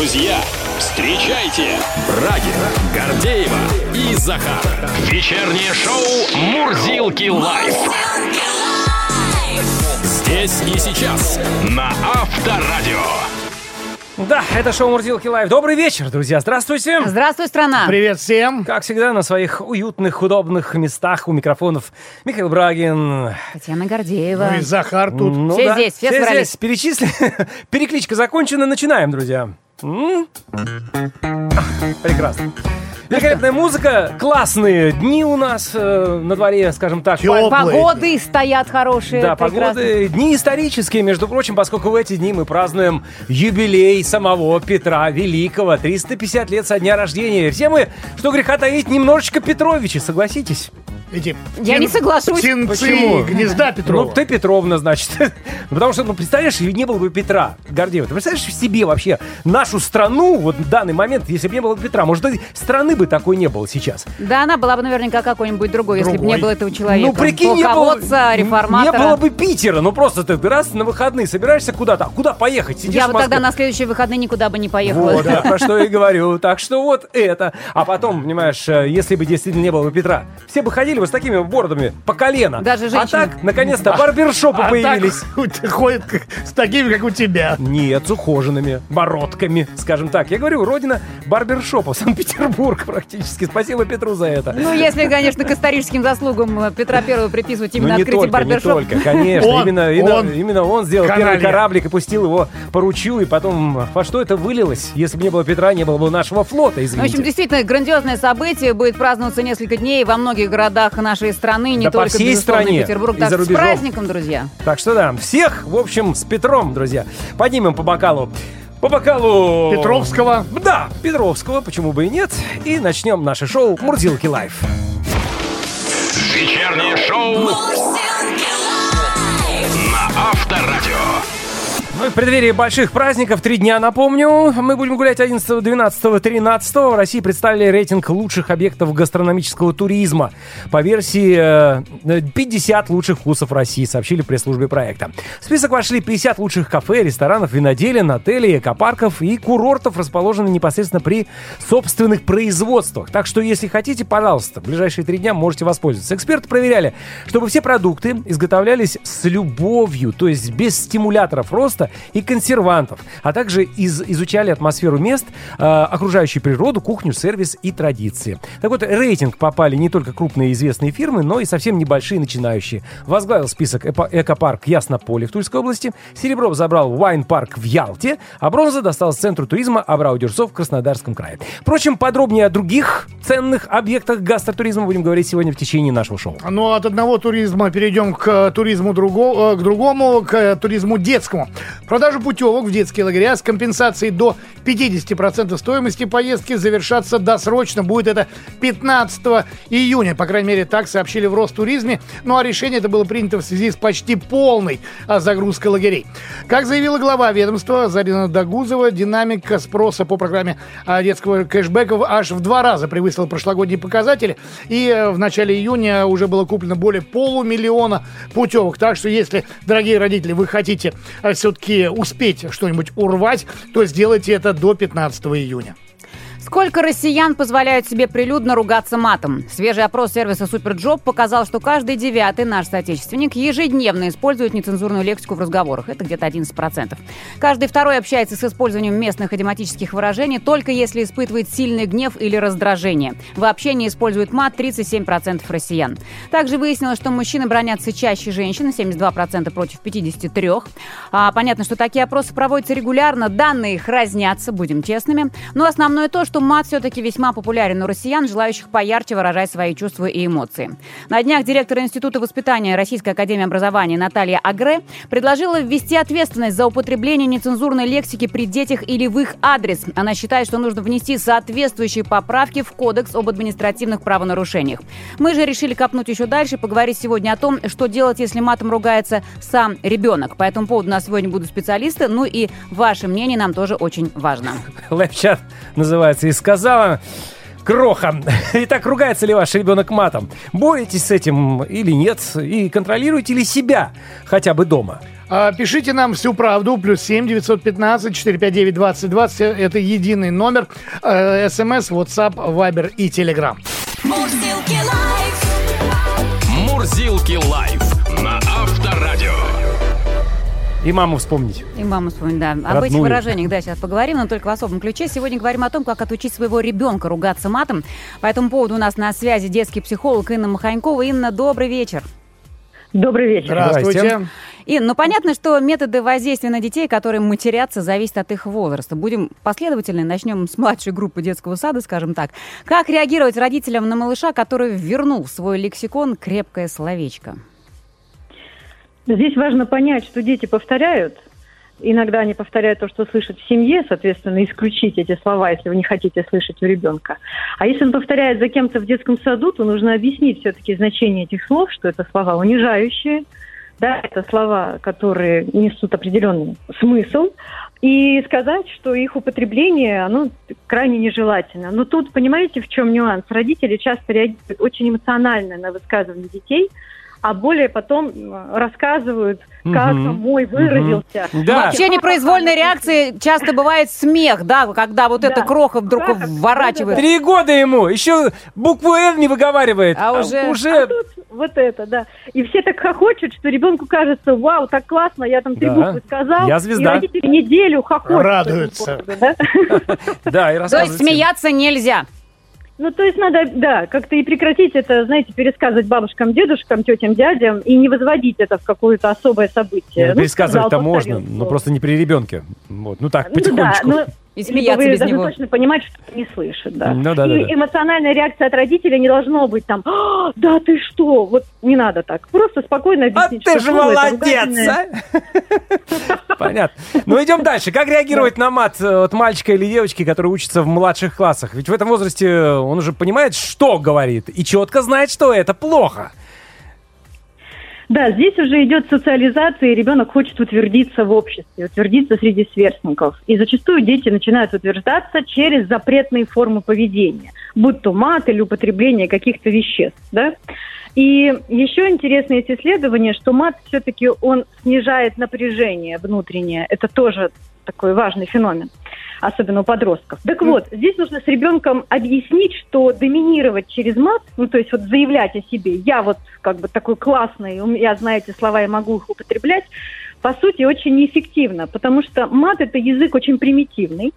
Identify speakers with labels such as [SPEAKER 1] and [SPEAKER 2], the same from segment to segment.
[SPEAKER 1] Друзья, встречайте Брагин, Гордеева и Захар. Вечернее шоу «Мурзилки лайф». Здесь и сейчас на Авторадио.
[SPEAKER 2] Да, это шоу Мурзилки Лайв. Добрый вечер, друзья. Здравствуйте.
[SPEAKER 3] Здравствуй, страна.
[SPEAKER 4] Привет всем.
[SPEAKER 2] Как всегда, на своих уютных, удобных местах у микрофонов Михаил Брагин.
[SPEAKER 3] Татьяна Гордеева.
[SPEAKER 4] Ну и Захар тут.
[SPEAKER 2] Ну
[SPEAKER 3] Все здесь, все собрались.
[SPEAKER 2] здесь. Перечисли. Перекличка закончена. Начинаем, друзья. М? Прекрасно. Великолепная музыка, классные дни у нас э, на дворе, скажем так.
[SPEAKER 4] Тёплые.
[SPEAKER 3] Погоды стоят хорошие.
[SPEAKER 2] Да,
[SPEAKER 3] прекрасные.
[SPEAKER 2] погоды, дни исторические, между прочим, поскольку в эти дни мы празднуем юбилей самого Петра Великого, 350 лет со дня рождения. Все мы, что греха таить, немножечко Петровичи, согласитесь?
[SPEAKER 4] Эти
[SPEAKER 3] Я не соглашусь.
[SPEAKER 4] Птенцы
[SPEAKER 2] Почему?
[SPEAKER 4] гнезда Петрова.
[SPEAKER 2] Ну, ты Петровна, значит. Потому что, ну, представляешь, не было бы Петра Гордеева. Ты представляешь себе вообще нашу страну, вот в данный момент, если бы не было Петра, может, и страны бы такой не было сейчас.
[SPEAKER 3] Да, она была бы наверняка какой-нибудь другой, если бы
[SPEAKER 4] Другой.
[SPEAKER 3] не было этого человека.
[SPEAKER 2] Ну, прикинь, не было,
[SPEAKER 3] Полководца, реформатора.
[SPEAKER 2] не было бы Питера. Ну, просто ты раз на выходные собираешься куда-то. А куда поехать? Сидишь
[SPEAKER 3] Я
[SPEAKER 2] в
[SPEAKER 3] вот тогда на следующие выходные никуда бы не поехала.
[SPEAKER 2] Вот, да, про что я и говорю. Так что вот это. А потом, понимаешь, э, если бы действительно не было бы Петра, все бы ходили вот с такими бородами по колено.
[SPEAKER 3] Даже
[SPEAKER 2] А
[SPEAKER 3] женщины.
[SPEAKER 2] так, наконец-то, барбершопы
[SPEAKER 4] а
[SPEAKER 2] появились.
[SPEAKER 4] так ходит как- с такими, как у тебя.
[SPEAKER 2] Нет, с ухоженными бородками, скажем так. Я говорю, родина барбершопа, Санкт-Петербург практически. Спасибо Петру за это.
[SPEAKER 3] Ну, если, конечно, к историческим заслугам э, Петра Первого приписывать именно
[SPEAKER 2] Ну, не
[SPEAKER 3] открытие
[SPEAKER 2] только, не
[SPEAKER 3] барбершопа.
[SPEAKER 2] только, конечно.
[SPEAKER 4] Он,
[SPEAKER 2] именно, именно,
[SPEAKER 4] он.
[SPEAKER 2] именно он сделал первый
[SPEAKER 4] Каналья.
[SPEAKER 2] кораблик и пустил его по ручью, и потом во что это вылилось? Если бы не было Петра, не было бы нашего флота,
[SPEAKER 3] Ну, В
[SPEAKER 2] извините.
[SPEAKER 3] общем, действительно, грандиозное событие будет праздноваться несколько дней во многих городах нашей страны, не
[SPEAKER 2] Да по
[SPEAKER 3] только,
[SPEAKER 2] всей
[SPEAKER 3] безусловно,
[SPEAKER 2] стране
[SPEAKER 3] Петербург.
[SPEAKER 2] и
[SPEAKER 3] Так с праздником, друзья.
[SPEAKER 2] Так что да, всех, в общем, с Петром, друзья. Поднимем по бокалу. По бокалу...
[SPEAKER 4] Петровского.
[SPEAKER 2] Да, Петровского, почему бы и нет. И начнем наше шоу «Мурзилки Live».
[SPEAKER 1] Вечернее шоу
[SPEAKER 2] в преддверии больших праздников, три дня, напомню, мы будем гулять 11, 12, 13. В России представили рейтинг лучших объектов гастрономического туризма. По версии э, 50 лучших вкусов России, сообщили пресс-службе проекта. В список вошли 50 лучших кафе, ресторанов, виноделин, отелей, экопарков и курортов, расположенных непосредственно при собственных производствах. Так что, если хотите, пожалуйста, в ближайшие три дня можете воспользоваться. Эксперты проверяли, чтобы все продукты изготовлялись с любовью, то есть без стимуляторов роста и консервантов, а также из- изучали атмосферу мест, э, окружающую природу, кухню, сервис и традиции. Так вот, рейтинг попали не только крупные известные фирмы, но и совсем небольшие начинающие. Возглавил список эпо- экопарк Яснополе в Тульской области, серебро забрал Вайн-парк в Ялте, а бронза досталась центру туризма Абрау-Дюрсо в Краснодарском крае. Впрочем, подробнее о других ценных объектах гастротуризма будем говорить сегодня в течение нашего шоу.
[SPEAKER 4] Ну, от одного туризма перейдем к э, туризму друго- э, к другому, к э, туризму детскому. Продажа путевок в детские лагеря с компенсацией до 50% стоимости поездки завершаться досрочно. Будет это 15 июня. По крайней мере, так сообщили в Ростуризме. Ну, а решение это было принято в связи с почти полной а, загрузкой лагерей. Как заявила глава ведомства Зарина Дагузова, динамика спроса по программе а, детского кэшбэка аж в два раза превысила прошлогодние показатели. И э, в начале июня уже было куплено более полумиллиона путевок. Так что, если, дорогие родители, вы хотите все-таки успеть что-нибудь урвать, то сделайте это до 15 июня.
[SPEAKER 3] Сколько россиян позволяют себе прилюдно ругаться матом? Свежий опрос сервиса Superjob показал, что каждый девятый наш соотечественник ежедневно использует нецензурную лексику в разговорах. Это где-то 11%. Каждый второй общается с использованием местных идиоматических выражений только если испытывает сильный гнев или раздражение. В общении использует мат 37% россиян. Также выяснилось, что мужчины бронятся чаще женщин, 72% против 53%. А, понятно, что такие опросы проводятся регулярно, данные их разнятся, будем честными. Но основное то, что мат все-таки весьма популярен у россиян, желающих поярче выражать свои чувства и эмоции. На днях директор Института воспитания Российской Академии Образования Наталья Агре предложила ввести ответственность за употребление нецензурной лексики при детях или в их адрес. Она считает, что нужно внести соответствующие поправки в Кодекс об административных правонарушениях. Мы же решили копнуть еще дальше, поговорить сегодня о том, что делать, если матом ругается сам ребенок. По этому поводу у нас сегодня будут специалисты, ну и ваше мнение нам тоже очень важно.
[SPEAKER 2] Лайфчат называется, и сказала... Кроха. Итак, ругается ли ваш ребенок матом? Боретесь с этим или нет? И контролируете ли себя хотя бы дома?
[SPEAKER 4] А, Пишите нам всю правду. Плюс 7 915 459 20 20. Это единый номер. Э, СМС, WhatsApp, Viber и Telegram.
[SPEAKER 5] Мурзилки лайф.
[SPEAKER 1] Мурзилки лайф.
[SPEAKER 2] И маму вспомнить.
[SPEAKER 3] И маму вспомнить, да. Об
[SPEAKER 2] Родную.
[SPEAKER 3] этих выражениях, да, сейчас поговорим, но только в особом ключе. Сегодня говорим о том, как отучить своего ребенка ругаться матом. По этому поводу у нас на связи детский психолог Инна Маханькова. Инна, добрый вечер.
[SPEAKER 6] Добрый вечер.
[SPEAKER 4] Здравствуйте.
[SPEAKER 2] Здрасте.
[SPEAKER 3] Ин, ну понятно, что методы воздействия на детей, которые матерятся, зависят от их возраста. Будем последовательны, начнем с младшей группы детского сада, скажем так. Как реагировать родителям на малыша, который вернул в свой лексикон крепкое словечко?
[SPEAKER 6] Здесь важно понять, что дети повторяют. Иногда они повторяют то, что слышат в семье, соответственно, исключить эти слова, если вы не хотите слышать у ребенка. А если он повторяет за кем-то в детском саду, то нужно объяснить все-таки значение этих слов, что это слова унижающие, да, это слова, которые несут определенный смысл, и сказать, что их употребление, оно крайне нежелательно. Но тут, понимаете, в чем нюанс? Родители часто реагируют очень эмоционально на высказывания детей, а более потом м, рассказывают, как
[SPEAKER 2] Мгм.
[SPEAKER 6] мой выразился.
[SPEAKER 2] Да.
[SPEAKER 3] Вообще непроизвольной реакцией часто бывает смех, да, когда вот
[SPEAKER 6] Да.
[SPEAKER 3] эта кроха вдруг
[SPEAKER 6] Кроха,
[SPEAKER 3] вворачивает.
[SPEAKER 2] Три года ему, еще букву «Р» не выговаривает.
[SPEAKER 3] А уже-
[SPEAKER 2] уже...
[SPEAKER 6] Тут вот это, да. И все так хохочут, что ребенку кажется, вау, так классно, я там три
[SPEAKER 2] Да.
[SPEAKER 6] буквы сказал.
[SPEAKER 2] Я звезда.
[SPEAKER 6] И родители неделю хохочут.
[SPEAKER 4] Радуются.
[SPEAKER 6] да?
[SPEAKER 2] Да, и
[SPEAKER 3] То есть смеяться нельзя.
[SPEAKER 6] Ну, то есть надо, да, как-то и прекратить это, знаете, пересказывать бабушкам, дедушкам, тетям, дядям, и не возводить это в какое-то особое событие.
[SPEAKER 2] Ну,
[SPEAKER 6] Ну,
[SPEAKER 2] Пересказывать-то можно, но просто не при ребенке. Вот. Ну так,
[SPEAKER 6] Ну да,
[SPEAKER 2] потихонечку.
[SPEAKER 6] но
[SPEAKER 3] И
[SPEAKER 6] либо
[SPEAKER 3] смеяться
[SPEAKER 6] вы
[SPEAKER 3] без
[SPEAKER 6] должны
[SPEAKER 3] него.
[SPEAKER 6] точно понимать, что не слышит, да.
[SPEAKER 2] Ну да, да,
[SPEAKER 6] и
[SPEAKER 2] да.
[SPEAKER 6] эмоциональная реакция от родителя не должно быть там, «А, да ты что, вот не надо так. Просто спокойно
[SPEAKER 2] А
[SPEAKER 6] объяснить,
[SPEAKER 2] ты
[SPEAKER 6] что
[SPEAKER 2] же молодец, а? Понятно. Ну, идем дальше. Как реагировать на мат э, от мальчика или девочки, который учится в младших классах? Ведь в этом возрасте он уже понимает, что говорит, и четко знает, что это плохо.
[SPEAKER 6] Да, здесь уже идет социализация, и ребенок хочет утвердиться в обществе, утвердиться среди сверстников. И зачастую дети начинают утверждаться через запретные формы поведения, будь то мат или употребление каких-то веществ. Да? И еще интересно есть исследование, что мат все-таки он снижает напряжение внутреннее. Это тоже такой важный феномен, особенно у подростков. Так вот, здесь нужно с ребенком объяснить, что доминировать через мат, ну то есть вот заявлять о себе, я вот как бы такой классный, у меня, знаете, слова, я могу их употреблять, по сути, очень неэффективно, потому что мат – это язык очень примитивный.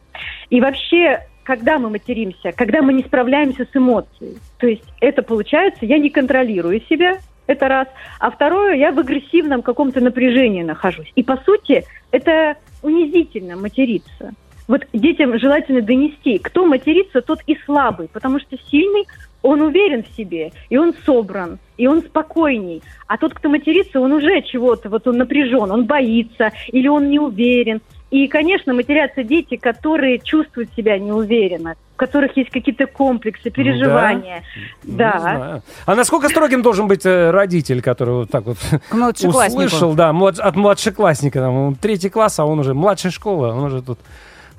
[SPEAKER 6] И вообще, когда мы материмся, когда мы не справляемся с эмоцией, то есть это получается, я не контролирую себя, это раз. А второе, я в агрессивном каком-то напряжении нахожусь. И, по сути, это унизительно материться. Вот детям желательно донести, кто матерится, тот и слабый, потому что сильный, он уверен в себе, и он собран, и он спокойней. А тот, кто матерится, он уже чего-то, вот он напряжен, он боится, или он не уверен. И, конечно, матерятся дети, которые чувствуют себя неуверенно, у которых есть какие-то комплексы, переживания.
[SPEAKER 2] Ну,
[SPEAKER 6] Да.
[SPEAKER 2] знаю. А насколько строгим должен быть э, родитель, который вот так вот услышал, да, от младшеклассника, там, он третий класс, а он уже младшая школа, он уже тут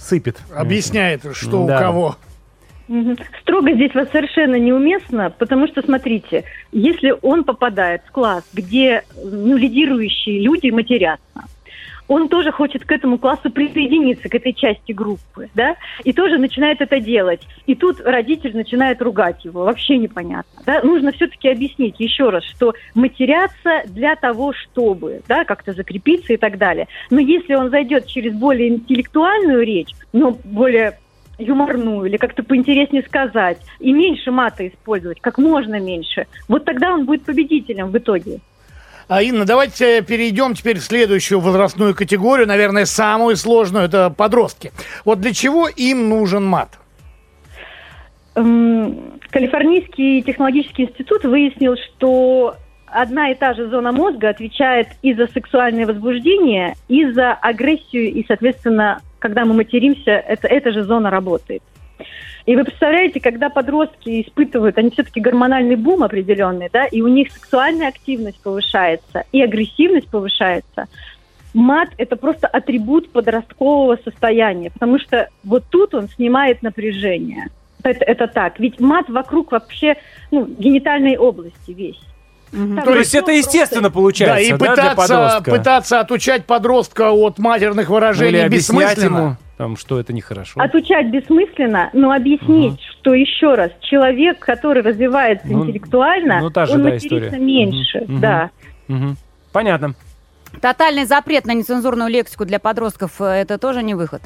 [SPEAKER 2] сыпет.
[SPEAKER 4] Объясняет, что
[SPEAKER 2] Да.
[SPEAKER 4] у кого.
[SPEAKER 6] Строго здесь вот совершенно неуместно, потому что, смотрите, если он попадает в класс, где ну, лидирующие люди матерятся, он тоже хочет к этому классу присоединиться, к этой части группы, да, и тоже начинает это делать. И тут родитель начинает ругать его, вообще непонятно, да. Нужно все-таки объяснить еще раз, что матеряться для того, чтобы, да, как-то закрепиться и так далее. Но если он зайдет через более интеллектуальную речь, но более юморную или как-то поинтереснее сказать, и меньше мата использовать, как можно меньше, вот тогда он будет победителем в итоге.
[SPEAKER 4] А, Инна, давайте перейдем теперь в следующую возрастную категорию, наверное, самую сложную, это подростки. Вот для чего им нужен мат?
[SPEAKER 6] Эм, Калифорнийский технологический институт выяснил, что одна и та же зона мозга отвечает и за сексуальное возбуждение, и за агрессию, и, соответственно, когда мы материмся, это, эта же зона работает. И вы представляете, когда подростки испытывают, они все-таки гормональный бум определенный, да, и у них сексуальная активность повышается, и агрессивность повышается, мат – это просто атрибут подросткового состояния, потому что вот тут он снимает напряжение. Это, это так. Ведь мат вокруг вообще ну, генитальной области весь. Так,
[SPEAKER 2] То есть это естественно
[SPEAKER 4] Да,
[SPEAKER 2] получается,
[SPEAKER 4] и
[SPEAKER 2] да, для
[SPEAKER 4] пытаться,
[SPEAKER 2] подростка?
[SPEAKER 4] пытаться отучать подростка от матерных
[SPEAKER 2] Ну, Или
[SPEAKER 4] выражений
[SPEAKER 2] объяснять
[SPEAKER 4] бессмысленно.
[SPEAKER 2] ему, там, что это нехорошо.
[SPEAKER 6] Отучать бессмысленно, но объяснить, что еще раз, человек, который развивается
[SPEAKER 2] Ну,
[SPEAKER 6] интеллектуально,
[SPEAKER 2] ну, та же,
[SPEAKER 6] он
[SPEAKER 2] да,
[SPEAKER 6] матерится
[SPEAKER 2] история.
[SPEAKER 6] меньше.
[SPEAKER 2] Мгм.
[SPEAKER 6] Да.
[SPEAKER 2] Мгм. Понятно.
[SPEAKER 3] Тотальный запрет на нецензурную лексику для подростков э, это тоже не выход.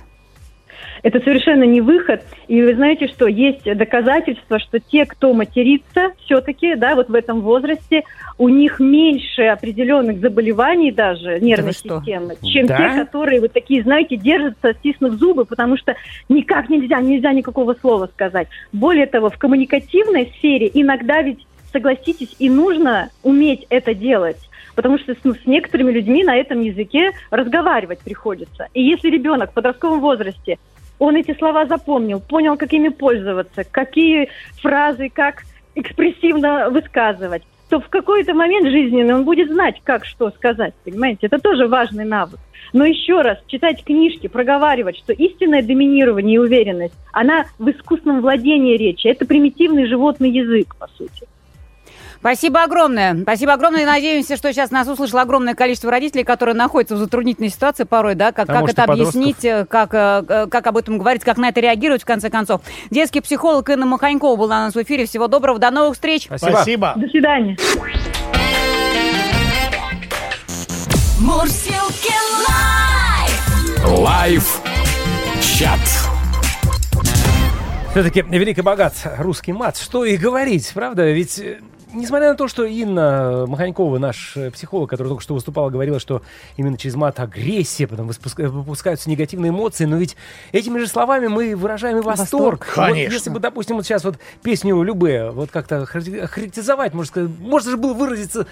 [SPEAKER 6] Это совершенно не выход. И вы знаете, что есть доказательства, что те, кто матерится все-таки, да, вот в этом возрасте, у них меньше определенных заболеваний даже нервной
[SPEAKER 3] что?
[SPEAKER 6] системы, чем
[SPEAKER 2] Да?
[SPEAKER 6] те, которые вот такие, знаете, держатся, стиснув зубы, потому что никак нельзя, нельзя никакого слова сказать. Более того, в коммуникативной сфере иногда ведь, согласитесь, и нужно уметь это делать. Потому что ну, с некоторыми людьми на этом языке разговаривать приходится. И если ребенок в подростковом возрасте он эти слова запомнил, понял, как ими пользоваться, какие фразы, как экспрессивно высказывать, то в какой-то момент жизненный он будет знать, как что сказать, понимаете? Это тоже важный навык. Но еще раз, читать книжки, проговаривать, что истинное доминирование и уверенность, она в искусственном владении речи. Это примитивный животный язык, по сути.
[SPEAKER 3] Спасибо огромное. Спасибо огромное. И надеемся, что сейчас нас услышало огромное количество родителей, которые находятся в затруднительной ситуации порой, да, как, как это
[SPEAKER 2] подростков.
[SPEAKER 3] объяснить, э, как, э, э, как об этом говорить, как на это реагировать, в конце концов. Детский психолог Инна Маханькова была у нас в эфире. Всего доброго, до новых встреч.
[SPEAKER 2] Спасибо.
[SPEAKER 4] Спасибо.
[SPEAKER 6] До свидания.
[SPEAKER 5] Мурсилки лайф!
[SPEAKER 1] Чат.
[SPEAKER 2] Все-таки велик и богат русский мат. Что и говорить, правда? Ведь несмотря на то, что Инна Маханькова, наш э, психолог, который только что выступала, говорила, что именно через мат агрессия, потом выпуска- выпускаются негативные эмоции, но ведь этими же словами мы выражаем и восторг.
[SPEAKER 4] Восторг,
[SPEAKER 2] Вот
[SPEAKER 4] конечно.
[SPEAKER 2] если бы, допустим, вот сейчас вот песню Любе вот как-то характеризовать, можно сказать, можно же было выразиться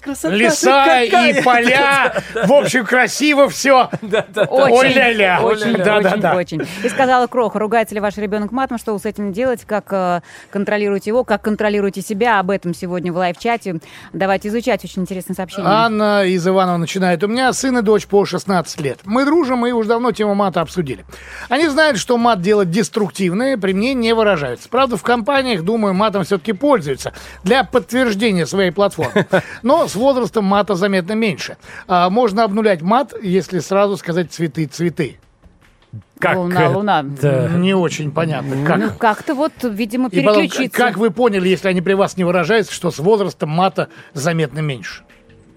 [SPEAKER 2] Красота
[SPEAKER 4] Леса и поля. В общем, красиво все.
[SPEAKER 3] Очень,
[SPEAKER 4] Ой-ля-ля.
[SPEAKER 3] очень, очень, очень. И сказала Кроха, ругается ли ваш ребенок матом, что вы с этим делать, как э, контролируете его, как контролируете себя. Об этом сегодня в лайв-чате. Давайте изучать очень интересное сообщение.
[SPEAKER 4] Анна из Иванова начинает. У меня сын и дочь по 16 лет. Мы дружим, мы уже давно тему мата обсудили. Они знают, что мат дело деструктивное, при мне не выражаются. Правда, в компаниях, думаю, матом все-таки пользуются для подтверждения своей платформы. Но с возрастом мата заметно меньше. А можно обнулять мат, если сразу сказать цветы-цветы.
[SPEAKER 2] Как
[SPEAKER 3] луна,
[SPEAKER 2] это?
[SPEAKER 3] луна.
[SPEAKER 4] Не очень понятно, как.
[SPEAKER 3] Ну, как-то вот, видимо,
[SPEAKER 4] И потом,
[SPEAKER 3] переключиться.
[SPEAKER 4] как вы поняли, если они при вас не выражаются, что с возрастом мата заметно меньше?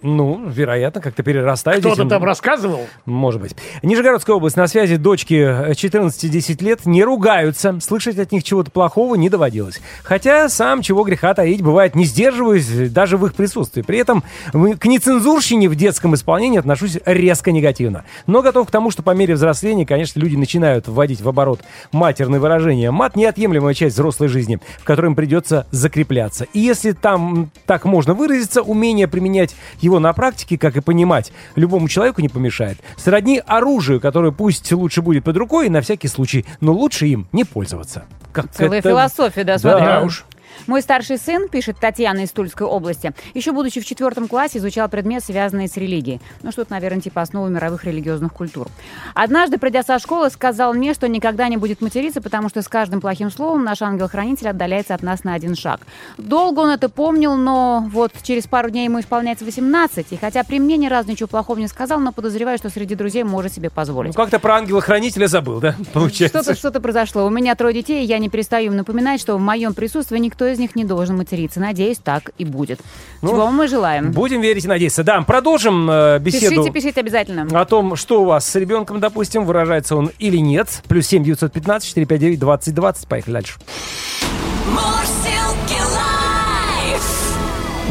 [SPEAKER 2] Ну, вероятно, как-то перерастают.
[SPEAKER 4] Кто-то
[SPEAKER 2] детям.
[SPEAKER 4] там рассказывал?
[SPEAKER 2] Может быть. Нижегородская область. На связи дочки э, 14-10 лет не ругаются. Слышать от них чего-то плохого не доводилось. Хотя сам, чего греха таить, бывает, не сдерживаюсь даже в их присутствии. При этом к нецензурщине в детском исполнении отношусь резко негативно. Но готов к тому, что по мере взросления, конечно, люди начинают вводить в оборот матерные выражения. Мат – неотъемлемая часть взрослой жизни, в которой им придется закрепляться. И если там так можно выразиться, умение применять его на практике, как и понимать, любому человеку не помешает. Сродни оружию, которое пусть лучше будет под рукой на всякий случай, но лучше им не пользоваться. Как
[SPEAKER 3] Целая
[SPEAKER 2] это-
[SPEAKER 3] философия, да, смотри.
[SPEAKER 2] Да
[SPEAKER 4] уж.
[SPEAKER 3] Мой старший сын, пишет Татьяна из Тульской области, еще будучи в четвертом классе, изучал предмет, связанный с религией. Ну, что-то, наверное, типа основы мировых религиозных культур. Однажды, придя со школы, сказал мне, что никогда не будет материться, потому что с каждым плохим словом наш ангел-хранитель отдаляется от нас на один шаг. Долго он это помнил, но вот через пару дней ему исполняется 18, и хотя при мне ни разу ничего плохого не сказал, но подозреваю, что среди друзей может себе
[SPEAKER 2] Ну,
[SPEAKER 3] позволить.
[SPEAKER 2] как-то про ангела-хранителя забыл, да? Получается.
[SPEAKER 3] Что-то что произошло. У меня трое детей, и я не перестаю им напоминать, что в моем присутствии никто из них не должен материться. Надеюсь, так и будет.
[SPEAKER 2] Ну,
[SPEAKER 3] Чего мы желаем.
[SPEAKER 2] Будем верить и надеяться. Да, продолжим э, беседу.
[SPEAKER 3] Пишите, пишите обязательно.
[SPEAKER 2] о том, что у вас с ребенком, допустим, выражается он или нет. Плюс семь девятьсот пятнадцать четыре пять девять двадцать двадцать. Поехали дальше.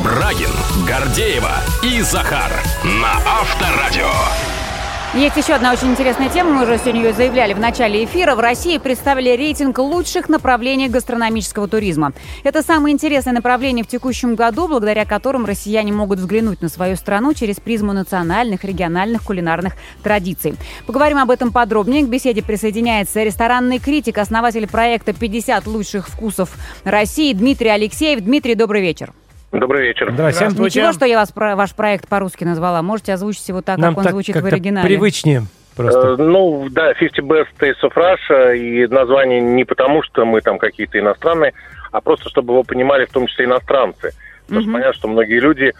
[SPEAKER 1] Брагин, Гордеева и Захар на Авторадио.
[SPEAKER 3] Есть еще одна очень интересная тема, мы уже сегодня ее заявляли в начале эфира. В России представили рейтинг лучших направлений гастрономического туризма. Это самое интересное направление в текущем году, благодаря которым россияне могут взглянуть на свою страну через призму национальных, региональных кулинарных традиций. Поговорим об этом подробнее. К беседе присоединяется ресторанный критик, основатель проекта «50 лучших вкусов России» Дмитрий Алексеев. Дмитрий, добрый вечер.
[SPEAKER 7] Добрый вечер.
[SPEAKER 4] Здравствуйте.
[SPEAKER 3] Ничего, что я вас про ваш проект по-русски назвала. Можете озвучить его так,
[SPEAKER 2] Нам
[SPEAKER 3] как он
[SPEAKER 2] так
[SPEAKER 3] звучит в оригинале.
[SPEAKER 2] привычнее
[SPEAKER 7] Э,
[SPEAKER 2] просто.
[SPEAKER 7] ну, да, 50 Best Taste of Russia, и название не потому, что мы там какие-то иностранные, а просто чтобы его понимали в том числе иностранцы. Потому что понятно, что многие люди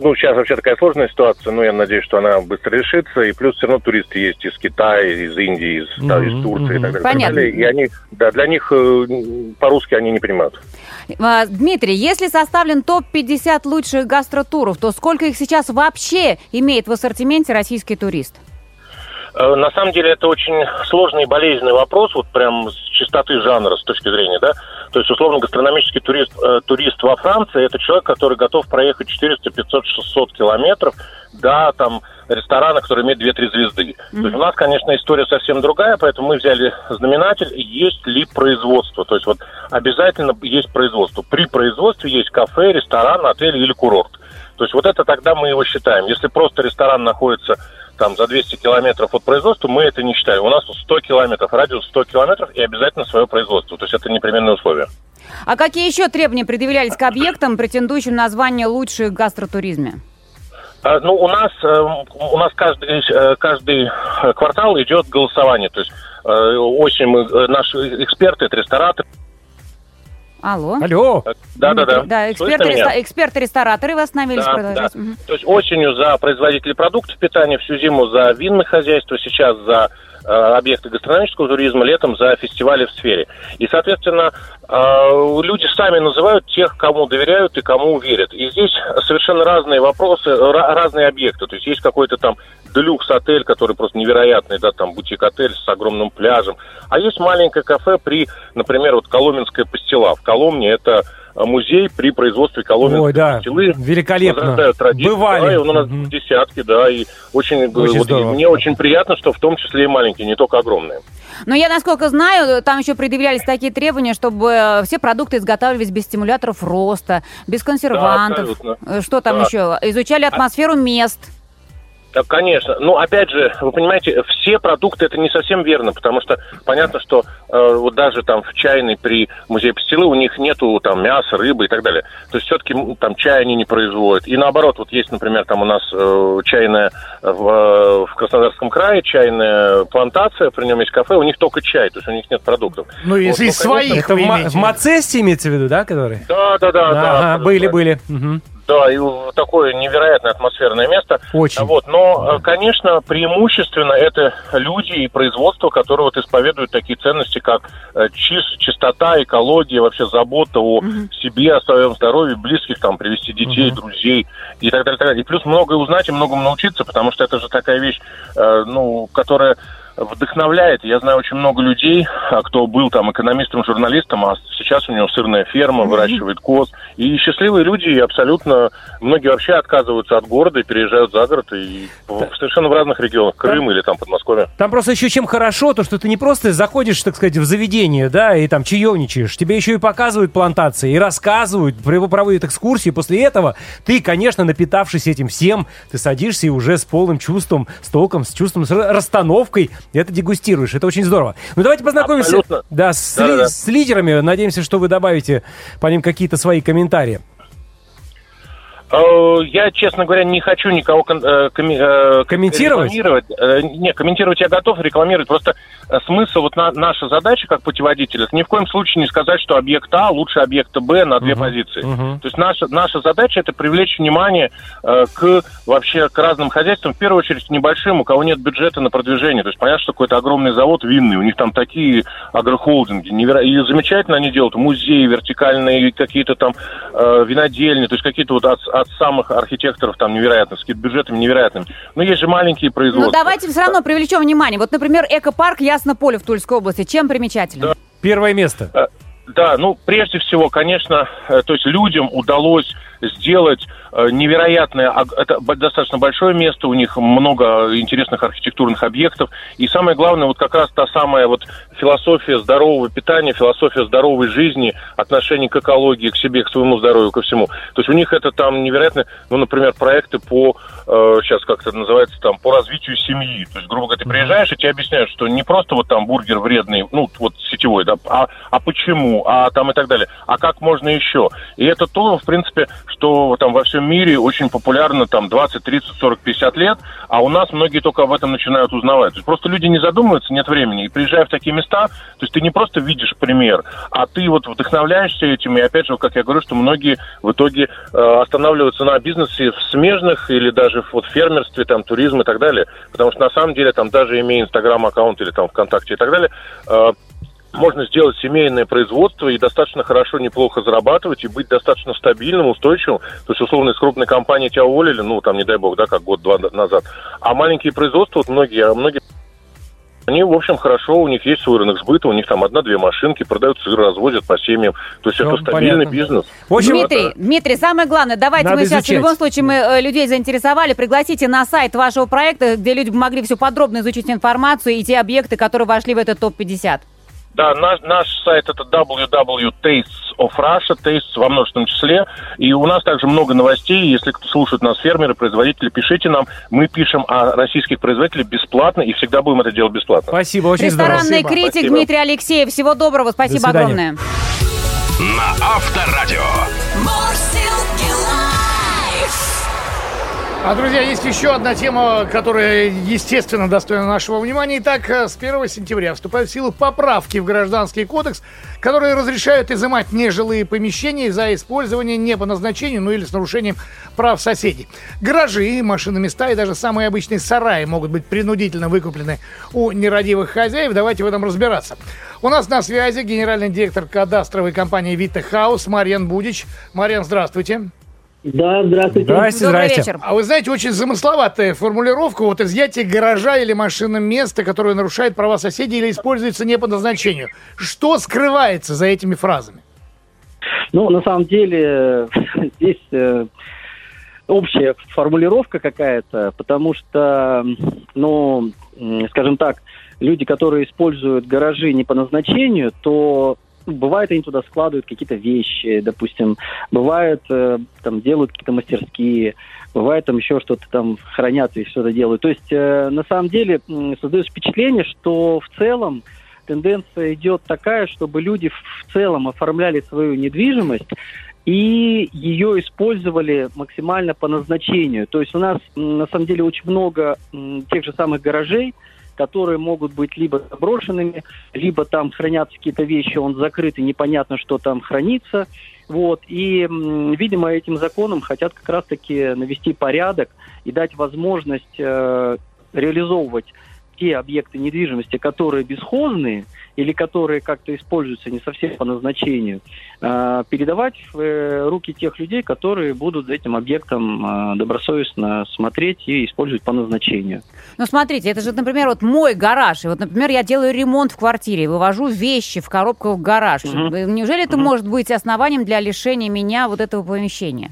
[SPEAKER 7] ну, сейчас вообще такая сложная ситуация, но я надеюсь, что она быстро решится. И плюс все равно туристы есть из Китая, из Индии, из, да, из Турции и так далее. так
[SPEAKER 3] Понятно.
[SPEAKER 7] далее. И они, да, для них э, по-русски они не понимают.
[SPEAKER 3] А, Дмитрий, если составлен топ-50 лучших гастротуров, то сколько их сейчас вообще имеет в ассортименте российский турист?
[SPEAKER 7] Э, На самом деле это очень сложный и болезненный вопрос, вот прям с чистоты жанра, с точки зрения, да. То есть, условно, гастрономический турист, э, турист во Франции – это человек, который готов проехать 400, 500, 600 километров до там ресторана, который имеет 2-3 звезды. То есть у нас, конечно, история совсем другая, поэтому мы взяли знаменатель, есть ли производство. То есть вот обязательно есть производство. При производстве есть кафе, ресторан, отель или курорт. То есть вот это тогда мы его считаем. Если просто ресторан находится там за 200 километров от производства, мы это не считаем. У нас 100 километров, радиус 100 километров и обязательно свое производство. То есть это непременные условия.
[SPEAKER 3] А какие еще требования предъявлялись к объектам, претендующим на звание лучших в гастротуризме?
[SPEAKER 7] А, Ну, у нас, э, у нас каждый, э, каждый э, квартал идет голосование. То есть очень мы, наши эксперты, это рестораторы.
[SPEAKER 3] Алло.
[SPEAKER 2] Алло.
[SPEAKER 7] Да-да-да.
[SPEAKER 3] Да,
[SPEAKER 7] Слышно
[SPEAKER 3] эксперты,
[SPEAKER 7] меня?
[SPEAKER 3] реста- эксперты-рестораторы вы остановились
[SPEAKER 7] Да,
[SPEAKER 3] продолжать.
[SPEAKER 7] да.
[SPEAKER 3] Мгм.
[SPEAKER 7] То есть осенью за производителей продуктов питания, всю зиму за винное хозяйство, сейчас за э, объекты гастрономического туризма, летом за фестивали в сфере. И, соответственно, э, люди сами называют тех, кому доверяют и кому верят. И здесь совершенно разные вопросы, ра- разные объекты. То есть есть какой-то там делюкс-отель, который просто невероятный, да, там бутик-отель с огромным пляжем. А есть маленькое кафе при, например, вот Коломенская пастила. В Коломне это э, музей при производстве коломенской
[SPEAKER 2] Ой, да,
[SPEAKER 7] пастилы
[SPEAKER 2] великолепно.
[SPEAKER 7] традиции.
[SPEAKER 2] Бывали.
[SPEAKER 7] Да, и у нас
[SPEAKER 2] Мгм.
[SPEAKER 7] десятки, да, и очень,
[SPEAKER 2] Очень
[SPEAKER 7] вот, и мне очень приятно, что в том числе и маленькие, не только огромные.
[SPEAKER 3] Но я, насколько знаю, там еще предъявлялись такие требования, чтобы э, все продукты изготавливались без стимуляторов роста, без консервантов.
[SPEAKER 7] абсолютно.
[SPEAKER 3] Э, Что там
[SPEAKER 7] Да.
[SPEAKER 3] еще? Изучали атмосферу мест.
[SPEAKER 7] Да, конечно. Ну, опять же, вы понимаете, все продукты это не совсем верно, потому что понятно, что э, вот даже там в чайной при музее пастилы у них нету там мяса, рыбы и так далее. То есть все-таки там чай они не производят. И наоборот, вот есть, например, там у нас э, чайная в, э, в Краснодарском крае, чайная плантация, при нем есть кафе, у них только чай, то есть у них нет продуктов.
[SPEAKER 4] Ну, из,
[SPEAKER 7] Вот,
[SPEAKER 4] из
[SPEAKER 7] ну, конечно,
[SPEAKER 4] своих
[SPEAKER 2] Это в, в? Мацесте имеется в виду, да, который?
[SPEAKER 7] Да, да, да, да.
[SPEAKER 2] Ага,
[SPEAKER 7] абсолютно.
[SPEAKER 2] были, были. Мгм.
[SPEAKER 7] Да, и такое невероятное атмосферное место.
[SPEAKER 2] Очень.
[SPEAKER 7] Вот, но, э, конечно, преимущественно это люди и производство, которые вот исповедуют такие ценности, как э, чис- чистота, экология, вообще забота о себе, о своем здоровье, близких, там, привести детей, друзей и так далее, так далее. И плюс многое узнать и многому научиться, потому что это же такая вещь, э, ну, которая вдохновляет. Я знаю очень много людей, а, кто был там экономистом, журналистом, а сейчас у него сырная ферма, выращивает коз. И счастливые люди и абсолютно, многие вообще отказываются от города и переезжают за город и в- совершенно в разных регионах, Крым или там Подмосковье.
[SPEAKER 2] Там просто еще чем хорошо, то что ты не просто заходишь, так сказать, в заведение, да, и там чаевничаешь. Тебе еще и показывают плантации, и рассказывают, про- проводят экскурсии. После этого ты, конечно, напитавшись этим всем, ты садишься и уже с полным чувством, с толком, с чувством, с ра- расстановкой это дегустируешь. Это очень здорово. Ну, давайте познакомимся
[SPEAKER 7] Абсолютно.
[SPEAKER 2] да, с,
[SPEAKER 7] Да-да-да.
[SPEAKER 2] ли- с лидерами. Надеемся, что вы добавите по ним какие-то свои комментарии.
[SPEAKER 7] Э, Я, честно говоря, не хочу никого кон- э, коми- э,
[SPEAKER 2] Комментировать?
[SPEAKER 7] рекламировать. Не, комментировать я готов, рекламировать. Просто смысл, вот на- наша задача как путеводителя, ни в коем случае не сказать, что объект А лучше объекта Б на две позиции.
[SPEAKER 2] мгм.
[SPEAKER 7] То есть наша, наша задача это привлечь внимание э, к вообще к разным хозяйствам, в первую очередь к небольшим, у кого нет бюджета на продвижение. То есть понятно, что какой-то огромный завод винный, у них там такие агрохолдинги, неверо... и замечательно они делают музеи, вертикальные какие-то там э, винодельни, то есть какие-то вот от, самых архитекторов там невероятных, с бюджетами невероятными. Но есть же маленькие производства.
[SPEAKER 3] Ну, давайте все равно привлечем внимание. Вот, например, экопарк Яснополе в Тульской области. Чем примечателен?
[SPEAKER 2] Первое место.
[SPEAKER 7] Э, Да, ну, прежде всего, конечно, э, то есть людям удалось сделать невероятное, ог- это достаточно большое место, у них много интересных архитектурных объектов, и самое главное, вот как раз та самая вот философия здорового питания, философия здоровой жизни, отношение к экологии, к себе, к своему здоровью, ко всему. То есть у них это там невероятно, ну, например, проекты по, э, сейчас как это называется, там, по развитию семьи. То есть, грубо говоря, ты приезжаешь, и тебе объясняют, что не просто вот там бургер вредный, ну, вот сейчас нефтевой, да, а, а почему, а там и так далее, а как можно еще. И это то, в принципе, что там во всем мире очень популярно там 20, 30, 40, 50 лет, а у нас многие только об этом начинают узнавать. То есть просто люди не задумываются, нет времени. И приезжая в такие места, то есть ты не просто видишь пример, а ты вот вдохновляешься этим. И опять же, как я говорю, что многие в итоге э, останавливаются на бизнесе в смежных или даже вот фермерстве, там, туризм и так далее. Потому что на самом деле там даже имея инстаграм-аккаунт или там ВКонтакте и так далее, э, можно сделать семейное производство и достаточно хорошо, неплохо зарабатывать и быть достаточно стабильным, устойчивым. То есть, условно, из крупной компании тебя уволили, ну, там, не дай бог, да, как год-два назад. А маленькие производства, вот многие, многие они, в общем, хорошо, у них есть свой рынок сбыта, у них там одна-две машинки, продают сыр, развозят по семьям. То есть
[SPEAKER 2] Всё,
[SPEAKER 7] это стабильный
[SPEAKER 2] понятно.
[SPEAKER 7] бизнес.
[SPEAKER 2] В общем,
[SPEAKER 3] Дмитрий,
[SPEAKER 7] это-
[SPEAKER 3] Дмитрий, самое главное, давайте
[SPEAKER 2] Надо
[SPEAKER 3] мы сейчас, в
[SPEAKER 2] изучать.
[SPEAKER 3] любом случае, мы э, людей заинтересовали, пригласите на сайт вашего проекта, где люди могли все подробно изучить информацию и те объекты, которые вошли в этот топ-50.
[SPEAKER 7] Да, наш, наш сайт это www.tastes of Russia, tastes во множественном числе. И у нас также много новостей. Если кто слушает нас, фермеры, производители, пишите нам. Мы пишем о российских производителях бесплатно и всегда будем это делать бесплатно.
[SPEAKER 2] Спасибо, очень здорово.
[SPEAKER 3] Ресторанный
[SPEAKER 4] Спасибо.
[SPEAKER 3] критик
[SPEAKER 7] Спасибо.
[SPEAKER 3] Дмитрий Алексеев. Всего доброго, спасибо
[SPEAKER 2] свидания.
[SPEAKER 3] огромное.
[SPEAKER 1] На Авторадио.
[SPEAKER 4] А, друзья, есть еще одна тема, которая, естественно, достойна нашего внимания. Итак, э, с 1 сентября вступают в силу поправки в Гражданский кодекс, которые разрешают изымать нежилые помещения за использование не по назначению, ну или с нарушением прав соседей. Гаражи, машиноместа и даже самые обычные сараи могут быть принудительно выкуплены у нерадивых хозяев. Давайте в этом разбираться. У нас на связи генеральный директор кадастровой компании «Вита Хаус» Марьян Будич. Марьян, здравствуйте.
[SPEAKER 8] Да, здравствуйте.
[SPEAKER 2] Здрасте,
[SPEAKER 3] Добрый
[SPEAKER 2] здрасте.
[SPEAKER 3] вечер.
[SPEAKER 4] А вы знаете, очень замысловатая формулировка. Вот изъятие гаража или машинного места, которое нарушает права соседей или используется не по назначению. Что скрывается за этими фразами?
[SPEAKER 8] Ну, на самом деле, здесь э, общая формулировка какая-то, потому что, ну, скажем так, люди, которые используют гаражи не по назначению, то бывает, они туда складывают какие-то вещи, допустим, бывает, э, там, делают какие-то мастерские, бывает, там еще что-то там хранят и что-то делают. То есть, э, на самом деле, м, создается впечатление, что в целом тенденция идет такая, чтобы люди в целом оформляли свою недвижимость и ее использовали максимально по назначению. То есть у нас на самом деле очень много тех же самых гаражей, которые могут быть либо заброшенными, либо там хранятся какие-то вещи, он закрыт и непонятно, что там хранится. Вот. И, видимо, этим законом хотят как раз-таки навести порядок и дать возможность э, реализовывать те объекты недвижимости, которые бесхозные или которые как-то используются не совсем по назначению, э, передавать в э, руки тех людей, которые будут за этим объектом э, добросовестно смотреть и использовать по назначению.
[SPEAKER 3] Ну, смотрите, это же, например, вот мой гараж. И вот, например, я делаю ремонт в квартире, вывожу вещи в коробку в гараж.
[SPEAKER 8] Мгм.
[SPEAKER 3] Неужели это
[SPEAKER 8] Мгм.
[SPEAKER 3] может быть основанием для лишения меня вот этого помещения?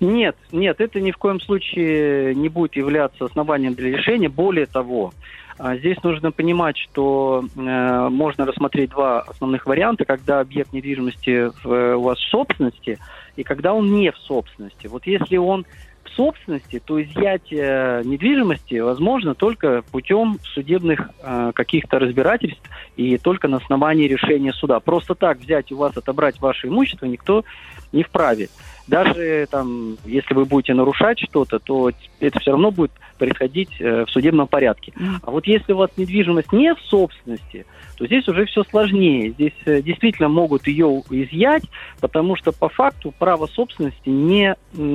[SPEAKER 8] Нет, нет, это ни в коем случае не будет являться основанием для решения. Более того, а, здесь нужно понимать, что э, можно рассмотреть два основных варианта, когда объект недвижимости в- у вас в собственности и когда он не в собственности. Вот если он в собственности, то изъятие недвижимости возможно только путем судебных э, каких-то разбирательств и только на основании решения суда. Просто так взять у вас, отобрать ваше имущество никто не вправе. Даже там, если вы будете нарушать что-то, то это все равно будет происходить э, в судебном порядке. А вот если у вас недвижимость не в собственности, то здесь уже все сложнее. Здесь э, действительно могут ее изъять, потому что по факту право собственности не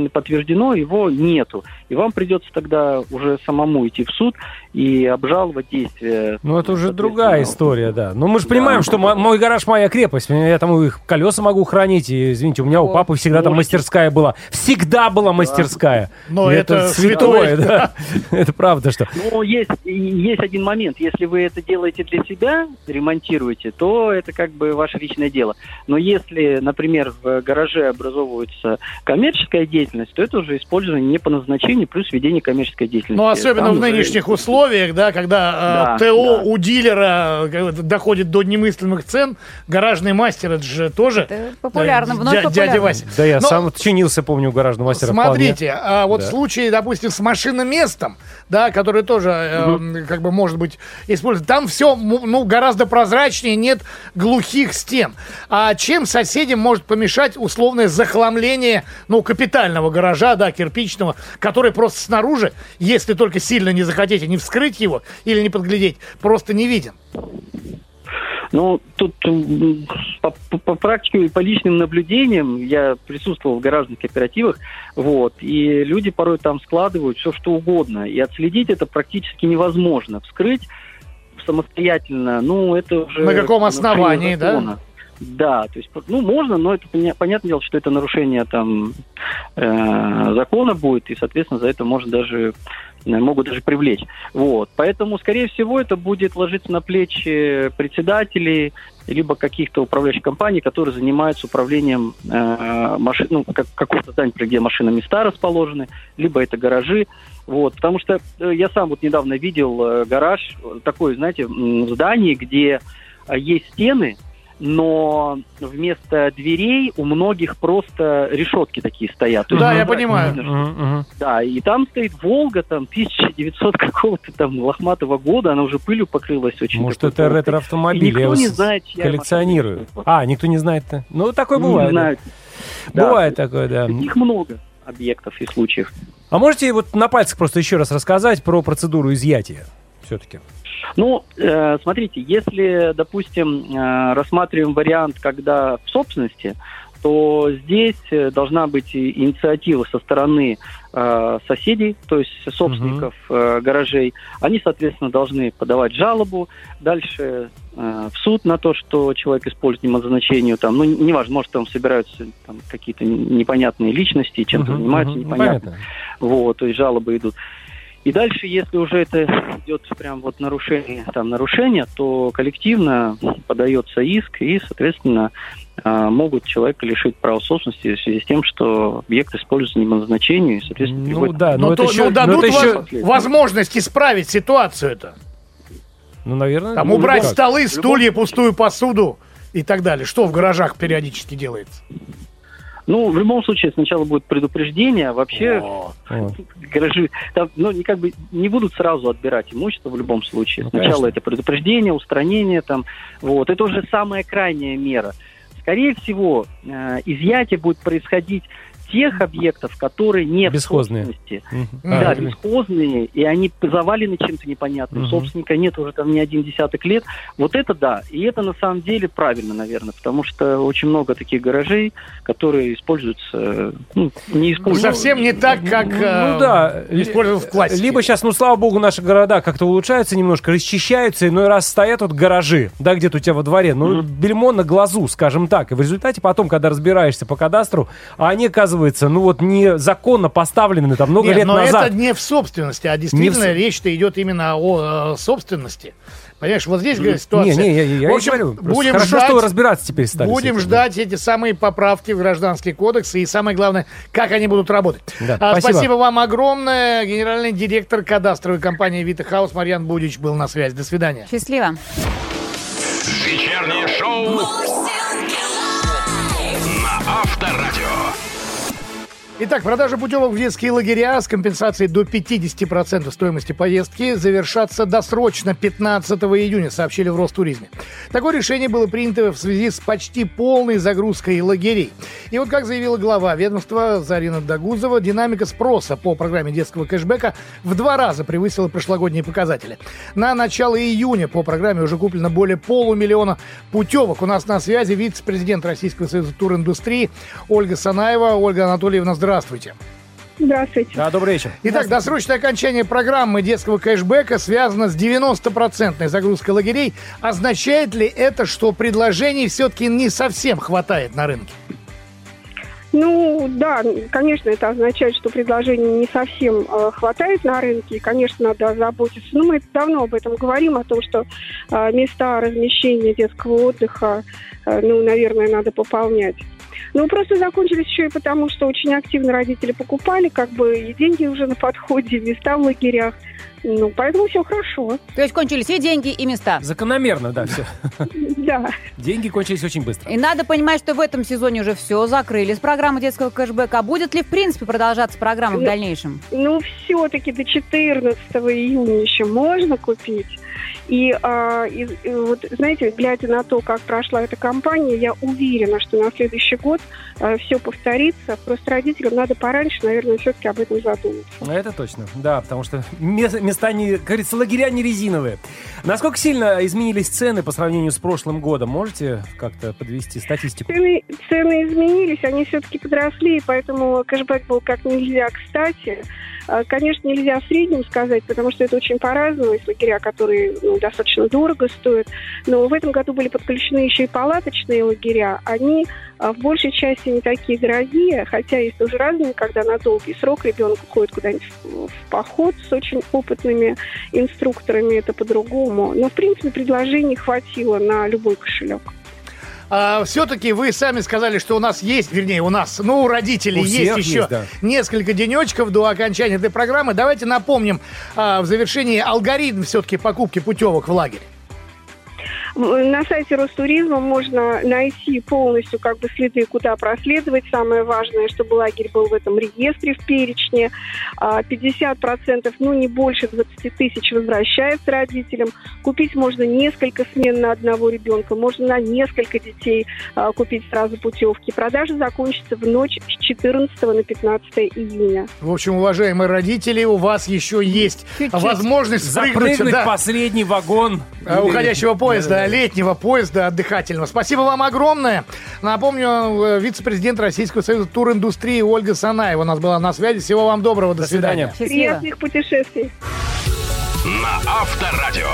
[SPEAKER 8] подтверждено, его нету. И вам придется тогда уже самому идти в суд и обжаловать действия.
[SPEAKER 2] Ну, это уже другая история, да. Ну, мы же
[SPEAKER 8] Да.
[SPEAKER 2] понимаем, что мо- мой гараж моя крепость. Я там их колеса могу хранить. И, извините, у меня у папы всегда там мастерская была. Всегда была мастерская.
[SPEAKER 4] Но это
[SPEAKER 2] святое,
[SPEAKER 4] святое.
[SPEAKER 2] да. Это правда, что.
[SPEAKER 8] Ну, есть, есть один момент. Если вы это делаете для себя, ремонтируете, то это как бы ваше личное дело. Но если, например, в гараже образовывается коммерческая деятельность, то это уже использование не по назначению, плюс ведение коммерческой деятельности.
[SPEAKER 4] Ну, особенно
[SPEAKER 8] Там
[SPEAKER 4] в
[SPEAKER 8] уже-
[SPEAKER 4] нынешних условиях, да, когда э,
[SPEAKER 8] Да,
[SPEAKER 4] ТО
[SPEAKER 8] да.
[SPEAKER 4] у дилера э, доходит до немыслимых цен, гаражный мастер, это же тоже...
[SPEAKER 3] Это популярно, вновь
[SPEAKER 4] дя-
[SPEAKER 3] популярно.
[SPEAKER 4] Дядя Вася.
[SPEAKER 2] Да я
[SPEAKER 4] Но
[SPEAKER 2] сам чинился, помню, у гаражного мастера. вполне.
[SPEAKER 4] Смотрите, а вот
[SPEAKER 2] Да.
[SPEAKER 4] в случае, допустим, с машинным местом, да, который тоже, э, как бы, может быть, использовать. Там все, ну, гораздо прозрачнее, нет глухих стен. А чем соседям может помешать условное захламление, ну, капитального гаража, да, кирпичного, который просто снаружи, если только сильно не захотите, не вскрыть его или не подглядеть, просто не виден.
[SPEAKER 8] Ну, тут по, по- практике и по личным наблюдениям я присутствовал в гаражных кооперативах, вот, и люди порой там складывают все, что угодно, и отследить это практически невозможно. Вскрыть самостоятельно, ну, это уже...
[SPEAKER 4] На каком основании, да?
[SPEAKER 8] Да, то есть, ну, можно, но это поня- понятное дело, что это нарушение там э, закона будет, и, соответственно, за это можно даже могут даже привлечь. Вот. Поэтому, скорее всего, это будет ложиться на плечи председателей, либо каких-то управляющих компаний, которые занимаются управлением э, машин, ну, как, какого-то здания, где машиноместа расположены, либо это гаражи. Вот, потому что э, я сам вот недавно видел э, гараж, э, такое, знаете, здание, где э, есть стены, но вместо дверей у многих просто решетки такие стоят. То
[SPEAKER 4] Да,
[SPEAKER 8] есть,
[SPEAKER 4] я
[SPEAKER 8] ну,
[SPEAKER 4] понимаю.
[SPEAKER 8] видно, что- да, и там стоит Волга, там 1900 какого-то там лохматого года, она уже пылью покрылась очень.
[SPEAKER 2] Может, это ретро-автомобиль. Я
[SPEAKER 8] никто
[SPEAKER 2] его
[SPEAKER 8] не знает, чья
[SPEAKER 2] коллекционирую. А, никто не знает-то. Ну, такое
[SPEAKER 8] Не
[SPEAKER 2] бывает. да.
[SPEAKER 8] знают. Да.
[SPEAKER 2] Бывает такое, да.
[SPEAKER 8] Таких много объектов и случаев.
[SPEAKER 2] А можете вот на пальцах просто еще раз рассказать про процедуру изъятия? Все-таки.
[SPEAKER 8] Ну, э, смотрите, если, допустим, э, рассматриваем вариант, когда в собственности, то здесь э, должна быть инициатива со стороны э, соседей, то есть собственников э, гаражей. Они, соответственно, должны подавать жалобу, дальше э, в суд на то, что человек использует не по назначению, там, ну, неважно, может, там собираются там, какие-то непонятные личности, чем-то
[SPEAKER 2] Мгм,
[SPEAKER 8] занимаются.
[SPEAKER 2] Ну,
[SPEAKER 8] непонятно.
[SPEAKER 2] понятно.
[SPEAKER 8] Вот, то есть жалобы идут. И дальше, если уже это идет прям вот нарушение, там нарушение, то коллективно подается иск и, соответственно, а, могут человека лишить права собственности в связи с тем, что объект используется не по назначению, и, соответственно,
[SPEAKER 2] Ну
[SPEAKER 8] приводит-
[SPEAKER 2] да, но
[SPEAKER 4] Ну,
[SPEAKER 2] это
[SPEAKER 4] то-
[SPEAKER 2] еще...
[SPEAKER 4] ну,
[SPEAKER 2] но
[SPEAKER 4] дадут
[SPEAKER 2] это еще-
[SPEAKER 4] воз- возможность исправить ситуацию это.
[SPEAKER 2] Ну, наверное...
[SPEAKER 4] Там
[SPEAKER 2] ну,
[SPEAKER 4] убрать столы, стулья, пустую посуду и так далее. Что в гаражах периодически делается?
[SPEAKER 8] Ну, в любом случае, сначала будет предупреждение, а вообще
[SPEAKER 4] О.
[SPEAKER 8] Гаражи, там, ну, не, как бы не будут сразу отбирать имущество в любом случае.
[SPEAKER 2] Ну,
[SPEAKER 8] Сначала
[SPEAKER 2] конечно.
[SPEAKER 8] это предупреждение, устранение, там, вот, это уже самая крайняя мера. Скорее всего, э, изъятие будет происходить тех объектов, которые не
[SPEAKER 2] Бесхозные.
[SPEAKER 8] в собственности.
[SPEAKER 4] Да,
[SPEAKER 2] А,
[SPEAKER 8] бесхозные, и они завалены чем-то непонятным.
[SPEAKER 2] Мгм.
[SPEAKER 8] Собственника нет уже там не один десяток лет. Вот это да. И это на самом деле правильно, наверное, потому что очень много таких гаражей, которые используются, ну, не используются.
[SPEAKER 4] Совсем не так, как
[SPEAKER 2] Ну
[SPEAKER 4] э,
[SPEAKER 2] да,
[SPEAKER 4] использовал в классике.
[SPEAKER 2] Либо сейчас, ну слава богу, наши города как-то улучшаются немножко, расчищаются, иной раз стоят вот гаражи, да, где-то у тебя во дворе, ну, бельмо на глазу, скажем так. И в результате потом, когда разбираешься по кадастру, а они, оказывается, ну вот незаконно поставлены там много
[SPEAKER 4] Нет,
[SPEAKER 2] лет
[SPEAKER 4] но
[SPEAKER 2] назад.
[SPEAKER 4] это не в собственности, а действительно
[SPEAKER 2] Не в
[SPEAKER 4] речь-то идет именно о э, собственности. Понимаешь, вот здесь говорит,
[SPEAKER 2] Не,
[SPEAKER 4] ситуация.
[SPEAKER 2] не, я, я
[SPEAKER 4] в общем,
[SPEAKER 2] говорю.
[SPEAKER 4] Будем
[SPEAKER 2] Хорошо,
[SPEAKER 4] ждать,
[SPEAKER 2] что вы разбираться теперь стали.
[SPEAKER 4] будем
[SPEAKER 2] этим,
[SPEAKER 4] ждать эти самые поправки в гражданский кодекс и самое главное, как они будут работать.
[SPEAKER 2] Да,
[SPEAKER 4] А,
[SPEAKER 2] спасибо.
[SPEAKER 4] спасибо вам огромное. Генеральный директор кадастровой компании Вита Хаус Марьян Будич был на связи. До свидания.
[SPEAKER 3] Счастливо.
[SPEAKER 1] Вечернее шоу
[SPEAKER 4] Итак, продажа путевок в детские лагеря с компенсацией до 50% стоимости поездки завершатся досрочно 15 июня, сообщили в Ростуризме. Такое решение было принято в связи с почти полной загрузкой лагерей. И вот как заявила глава ведомства Зарина Дагузова, динамика спроса по программе детского кэшбэка в два раза превысила прошлогодние показатели. На начало июня по программе уже куплено более полумиллиона путевок. У нас на связи вице-президент Российского союза туриндустрии Ольга Санаева. Ольга Анатольевна, здравствуйте.
[SPEAKER 9] Здравствуйте.
[SPEAKER 2] Да, добрый вечер.
[SPEAKER 4] Итак, досрочное окончание программы детского кэшбэка связано с 90% загрузкой лагерей. Означает ли это, что предложений все-таки не совсем хватает на рынке?
[SPEAKER 9] Ну, да, конечно, это означает, что предложений не совсем э, хватает на рынке, и, конечно, надо озаботиться. Ну, мы давно об этом говорим, о том, что э, места размещения детского отдыха, э, ну, наверное, надо пополнять. Ну, просто закончились еще и потому, что очень активно родители покупали, как бы и деньги уже на подходе, места в лагерях. Ну, поэтому все хорошо.
[SPEAKER 3] То есть кончились и деньги, и места.
[SPEAKER 2] Закономерно, да, все.
[SPEAKER 9] Да.
[SPEAKER 2] Деньги кончились очень быстро.
[SPEAKER 3] И надо понимать, что в этом сезоне уже все закрыли с программы детского кэшбэка. А будет ли, в принципе, продолжаться программа в дальнейшем?
[SPEAKER 9] Ну, все-таки до 14 июня еще можно купить. И, а, и- и вот, знаете, глядя на то, как прошла эта кампания, я уверена, что на следующий год все повторится. Просто родителям надо пораньше, наверное, все-таки об этом задуматься.
[SPEAKER 2] Ну, Это точно, да, потому что мес- места, не, как говорится, лагеря не резиновые. Насколько сильно изменились цены по сравнению с прошлым годом? Можете как-то подвести статистику?
[SPEAKER 9] Цены, цены изменились, они все-таки подросли, поэтому кэшбэк был как нельзя кстати. А, Конечно, нельзя в среднем сказать, потому что это очень по-разному. Есть лагеря, которые ну, достаточно дорого стоят. Но в этом году были подключены еще и палаточные лагеря. Они а, в большей части не такие дорогие, хотя есть тоже разные, когда на долгий срок ребенок уходит куда-нибудь в, в поход с очень опытными инструкторами, это по-другому. Но, в принципе, предложений хватило на любой кошелек.
[SPEAKER 4] Все-таки А, вы сами сказали, что у нас есть, вернее, у нас, ну, у родителей
[SPEAKER 2] У
[SPEAKER 4] есть еще
[SPEAKER 2] есть, да.
[SPEAKER 4] несколько денечков до окончания этой программы. Давайте напомним а, в завершении алгоритм все-таки покупки путевок в лагерь.
[SPEAKER 9] На сайте Ростуризма можно найти полностью как бы следы, куда проследовать. Самое важное, чтобы лагерь был в этом реестре, в перечне. А, 50%, ну не больше 20 тысяч возвращается родителям. Купить можно несколько смен на одного ребенка, можно на несколько детей а, купить сразу путевки. Продажа закончится в ночь с 14 на 15 июня.
[SPEAKER 4] В общем, уважаемые родители, у вас еще есть
[SPEAKER 3] Чуть-чуть.
[SPEAKER 4] возможность
[SPEAKER 2] Запрыгнуть
[SPEAKER 4] да,
[SPEAKER 2] последний вагон.
[SPEAKER 4] э, уходящего поезда. Летнего поезда отдыхательного. Спасибо вам огромное. Напомню, э, вице-президент Российского союза туриндустрии Ольга Санаева у нас была на связи. Всего вам доброго. До,
[SPEAKER 2] До свидания.
[SPEAKER 3] Счастливо.
[SPEAKER 9] Приятных путешествий!
[SPEAKER 1] На Авторадио.